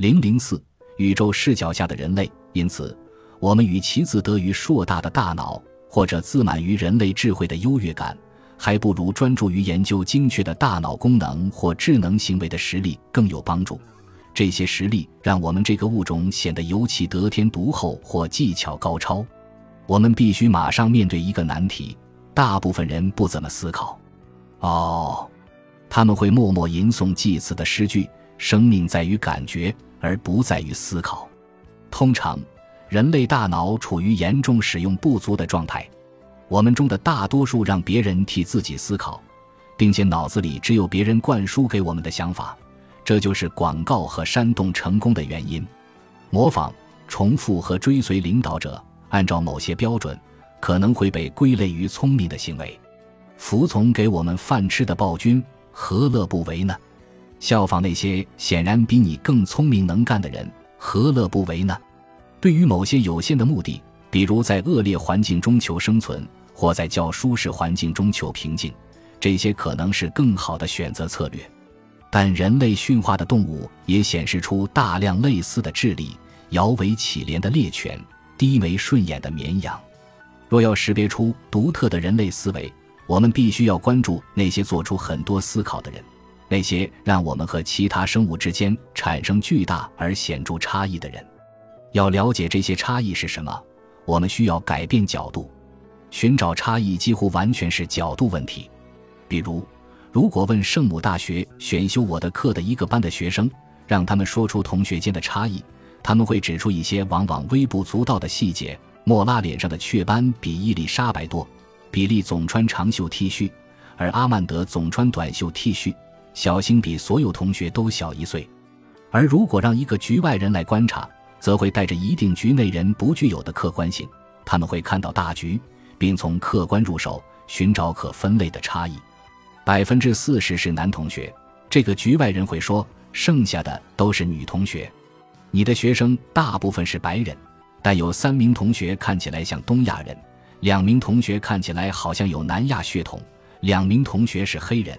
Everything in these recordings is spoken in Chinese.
零零四，宇宙视角下的人类。因此，我们与其自得于硕大的大脑，或者自满于人类智慧的优越感，还不如专注于研究精确的大脑功能或智能行为的实力更有帮助。这些实力让我们这个物种显得尤其得天独厚或技巧高超。我们必须马上面对一个难题：大部分人不怎么思考。哦，他们会默默吟诵祭祀的诗句：“生命在于感觉，而不在于思考。”通常，人类大脑处于严重使用不足的状态。我们中的大多数让别人替自己思考，并且脑子里只有别人灌输给我们的想法。这就是广告和煽动成功的原因。模仿、重复和追随领导者，按照某些标准，可能会被归类于聪明的行为。服从给我们饭吃的暴君，何乐不为呢？效仿那些显然比你更聪明能干的人，何乐不为呢？对于某些有限的目的，比如在恶劣环境中求生存，或在较舒适环境中求平静，这些可能是更好的选择策略。但人类驯化的动物也显示出大量类似的智力：摇尾乞怜的猎犬，低眉顺眼的绵羊。若要识别出独特的人类思维，我们必须要关注那些做出很多思考的人，那些让我们和其他生物之间产生巨大而显著差异的人。要了解这些差异是什么，我们需要改变角度。寻找差异几乎完全是角度问题。比如，如果问圣母大学选修我的课的一个班的学生，让他们说出同学间的差异，他们会指出一些往往微不足道的细节：莫拉脸上的雀斑比伊丽莎白多。比利总穿长袖 T 恤，而阿曼德总穿短袖 T 恤。小星比所有同学都小一岁。而如果让一个局外人来观察，则会带着一定局内人不具有的客观性。他们会看到大局，并从客观入手寻找可分类的差异。百分之四十是男同学，这个局外人会说，剩下的都是女同学。你的学生大部分是白人，但有三名同学看起来像东亚人。两名同学看起来好像有南亚血统，两名同学是黑人。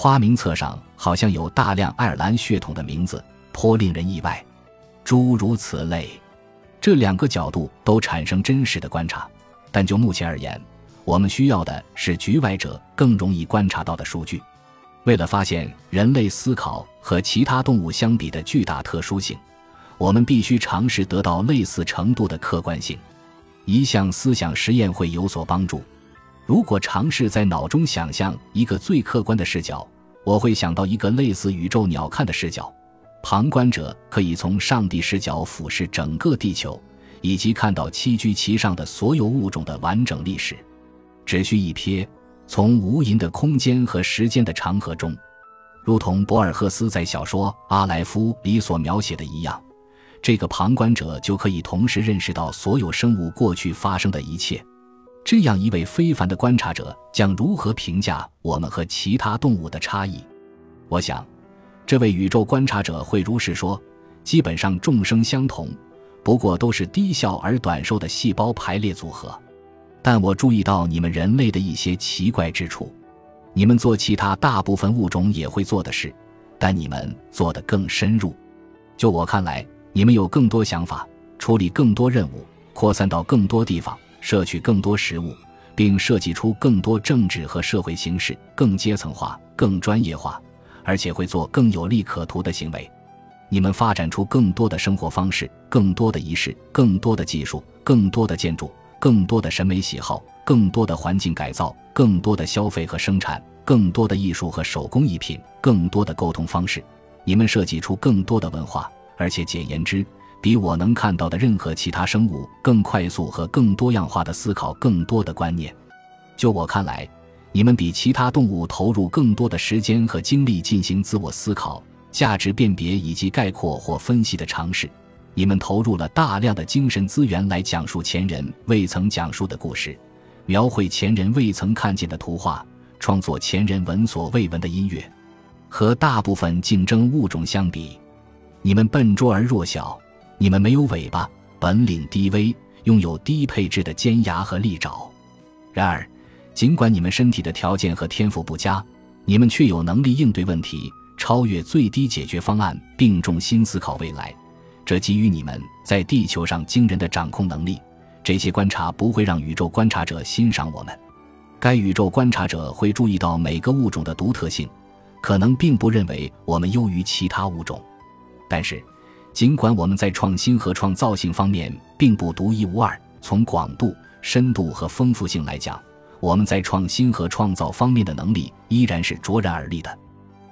花名册上好像有大量爱尔兰血统的名字，颇令人意外。诸如此类，这两个角度都产生真实的观察，但就目前而言，我们需要的是局外者更容易观察到的数据。为了发现人类思考和其他动物相比的巨大特殊性，我们必须尝试得到类似程度的客观性。一项思想实验会有所帮助。如果尝试在脑中想象一个最客观的视角，我会想到一个类似宇宙鸟瞰的视角。旁观者可以从上帝视角俯视整个地球，以及看到栖居其上的所有物种的完整历史。只需一瞥，从无垠的空间和时间的长河中，如同博尔赫斯在小说《阿莱夫》里所描写的一样。这个旁观者就可以同时认识到所有生物过去发生的一切。这样一位非凡的观察者将如何评价我们和其他动物的差异？我想，这位宇宙观察者会如实说：基本上众生相同，不过都是低效而短寿的细胞排列组合。但我注意到你们人类的一些奇怪之处。你们做其他大部分物种也会做的事，但你们做得更深入。就我看来。你们有更多想法，处理更多任务，扩散到更多地方，摄取更多食物，并设计出更多政治和社会形式，更阶层化、更专业化，而且会做更有利可图的行为。你们发展出更多的生活方式，更多的仪式，更多的技术，更多的建筑，更多的审美喜好，更多的环境改造，更多的消费和生产，更多的艺术和手工艺品，更多的沟通方式。你们设计出更多的文化。而且简言之，比我能看到的任何其他生物更快速和更多样化的思考更多的观念。就我看来，你们比其他动物投入更多的时间和精力进行自我思考、价值辨别以及概括或分析的尝试。你们投入了大量的精神资源来讲述前人未曾讲述的故事，描绘前人未曾看见的图画，创作前人闻所未闻的音乐。和大部分竞争物种相比。你们笨拙而弱小，你们没有尾巴，本领低微，拥有低配置的尖牙和利爪。然而，尽管你们身体的条件和天赋不佳，你们却有能力应对问题，超越最低解决方案，并重新思考未来。这给予你们在地球上惊人的掌控能力。这些观察不会让宇宙观察者欣赏我们。该宇宙观察者会注意到每个物种的独特性，可能并不认为我们优于其他物种。但是，尽管我们在创新和创造性方面并不独一无二，从广度、深度和丰富性来讲，我们在创新和创造方面的能力依然是卓然而立的。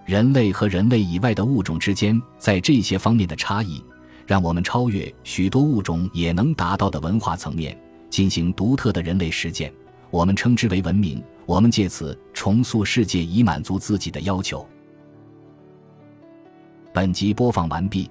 人类和人类以外的物种之间在这些方面的差异。让我们超越许多物种也能达到的文化层面，进行独特的人类实践。我们称之为文明。我们借此重塑世界，以满足自己的要求。本集播放完毕，